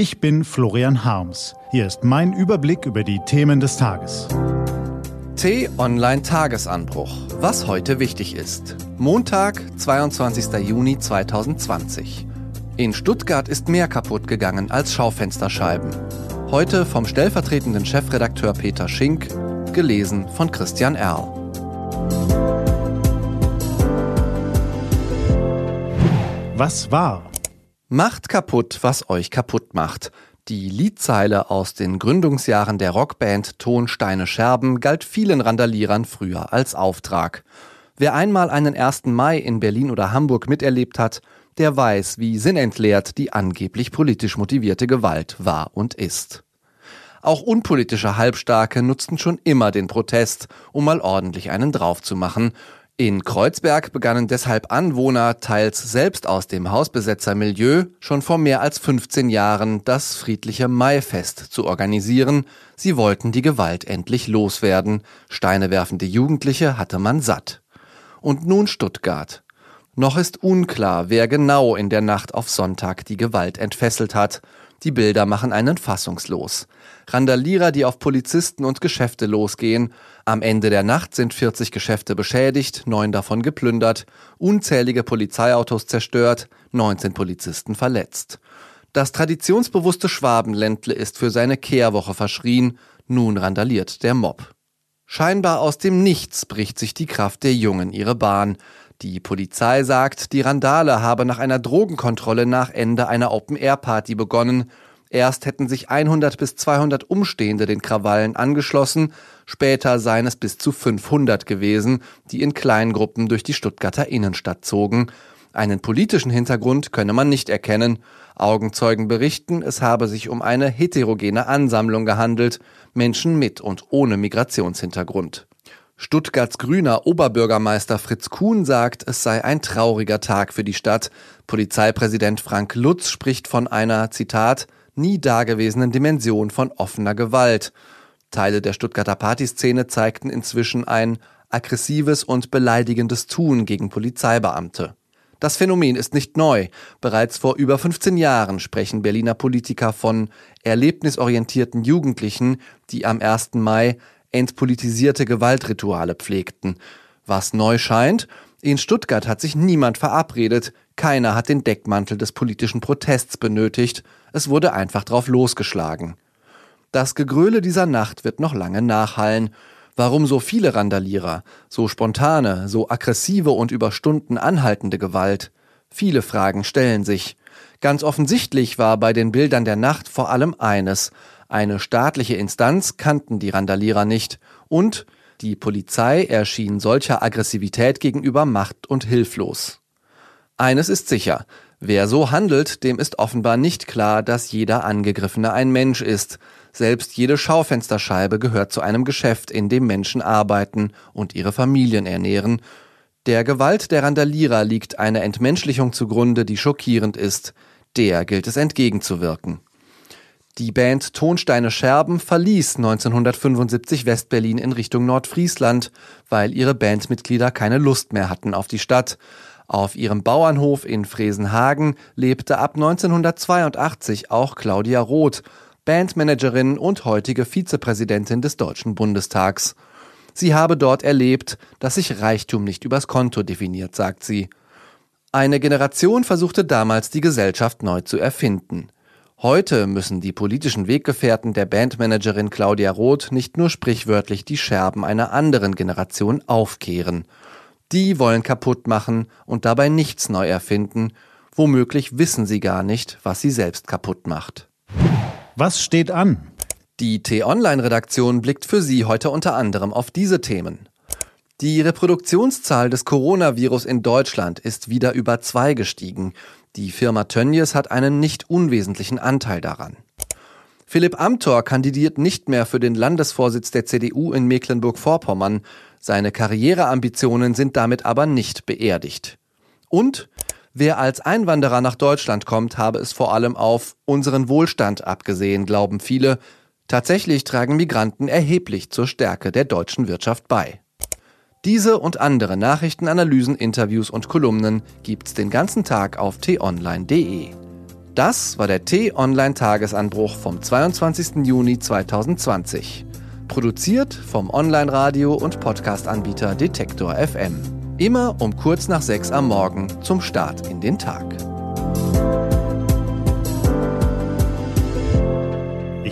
Ich bin Florian Harms. Hier ist mein Überblick über die Themen des Tages. T-Online Tagesanbruch. Was heute wichtig ist. Montag, 22. Juni 2020. In Stuttgart ist mehr kaputt gegangen als Schaufensterscheiben. Heute vom stellvertretenden Chefredakteur Peter Schink, gelesen von Christian Erl. Was war? Macht kaputt, was euch kaputt macht. Die Liedzeile aus den Gründungsjahren der Rockband Tonsteine Scherben galt vielen Randalierern früher als Auftrag. Wer einmal einen 1. Mai in Berlin oder Hamburg miterlebt hat, der weiß, wie sinnentleert die angeblich politisch motivierte Gewalt war und ist. Auch unpolitische Halbstarke nutzten schon immer den Protest, um mal ordentlich einen draufzumachen in Kreuzberg begannen deshalb Anwohner, teils selbst aus dem Hausbesetzermilieu, schon vor mehr als 15 Jahren das friedliche Maifest zu organisieren. Sie wollten die Gewalt endlich loswerden. Steine werfende Jugendliche hatte man satt. Und nun Stuttgart. Noch ist unklar, wer genau in der Nacht auf Sonntag die Gewalt entfesselt hat. Die Bilder machen einen fassungslos. Randalierer, die auf Polizisten und Geschäfte losgehen. Am Ende der Nacht sind 40 Geschäfte beschädigt, neun davon geplündert, unzählige Polizeiautos zerstört, 19 Polizisten verletzt. Das traditionsbewusste Schwabenländle ist für seine Kehrwoche verschrien, nun randaliert der Mob. Scheinbar aus dem Nichts bricht sich die Kraft der Jungen ihre Bahn. Die Polizei sagt, die Randale habe nach einer Drogenkontrolle nach Ende einer Open-Air-Party begonnen. Erst hätten sich 100 bis 200 Umstehende den Krawallen angeschlossen, später seien es bis zu 500 gewesen, die in Kleingruppen durch die Stuttgarter Innenstadt zogen. Einen politischen Hintergrund könne man nicht erkennen. Augenzeugen berichten, es habe sich um eine heterogene Ansammlung gehandelt, Menschen mit und ohne Migrationshintergrund. Stuttgarts grüner Oberbürgermeister Fritz Kuhn sagt, es sei ein trauriger Tag für die Stadt. Polizeipräsident Frank Lutz spricht von einer, Zitat, nie dagewesenen Dimension von offener Gewalt. Teile der Stuttgarter Partyszene zeigten inzwischen ein aggressives und beleidigendes Tun gegen Polizeibeamte. Das Phänomen ist nicht neu. Bereits vor über 15 Jahren sprechen Berliner Politiker von erlebnisorientierten Jugendlichen, die am 1. Mai entpolitisierte Gewaltrituale pflegten. Was neu scheint, in Stuttgart hat sich niemand verabredet, keiner hat den Deckmantel des politischen Protests benötigt, es wurde einfach drauf losgeschlagen. Das Gegröle dieser Nacht wird noch lange nachhallen. Warum so viele Randalierer, so spontane, so aggressive und über Stunden anhaltende Gewalt? Viele Fragen stellen sich. Ganz offensichtlich war bei den Bildern der Nacht vor allem eines, eine staatliche Instanz kannten die Randalierer nicht und die Polizei erschien solcher Aggressivität gegenüber macht- und hilflos. Eines ist sicher, wer so handelt, dem ist offenbar nicht klar, dass jeder Angegriffene ein Mensch ist. Selbst jede Schaufensterscheibe gehört zu einem Geschäft, in dem Menschen arbeiten und ihre Familien ernähren. Der Gewalt der Randalierer liegt eine Entmenschlichung zugrunde, die schockierend ist. Der gilt es entgegenzuwirken. Die Band Tonsteine Scherben verließ 1975 Westberlin in Richtung Nordfriesland, weil ihre Bandmitglieder keine Lust mehr hatten auf die Stadt. Auf ihrem Bauernhof in Fresenhagen lebte ab 1982 auch Claudia Roth, Bandmanagerin und heutige Vizepräsidentin des Deutschen Bundestags. Sie habe dort erlebt, dass sich Reichtum nicht übers Konto definiert, sagt sie. Eine Generation versuchte damals die Gesellschaft neu zu erfinden. Heute müssen die politischen Weggefährten der Bandmanagerin Claudia Roth nicht nur sprichwörtlich die Scherben einer anderen Generation aufkehren. Die wollen kaputt machen und dabei nichts neu erfinden. Womöglich wissen sie gar nicht, was sie selbst kaputt macht. Was steht an? Die T-Online-Redaktion blickt für Sie heute unter anderem auf diese Themen. Die Reproduktionszahl des Coronavirus in Deutschland ist wieder über zwei gestiegen. Die Firma Tönnies hat einen nicht unwesentlichen Anteil daran. Philipp Amthor kandidiert nicht mehr für den Landesvorsitz der CDU in Mecklenburg-Vorpommern. Seine Karriereambitionen sind damit aber nicht beerdigt. Und wer als Einwanderer nach Deutschland kommt, habe es vor allem auf unseren Wohlstand abgesehen, glauben viele. Tatsächlich tragen Migranten erheblich zur Stärke der deutschen Wirtschaft bei. Diese und andere Nachrichten, Analysen, Interviews und Kolumnen gibt's den ganzen Tag auf t-online.de. Das war der T-Online-Tagesanbruch vom 22. Juni 2020. Produziert vom Online-Radio- und Podcast-Anbieter Detektor FM. Immer um kurz nach sechs am Morgen zum Start in den Tag.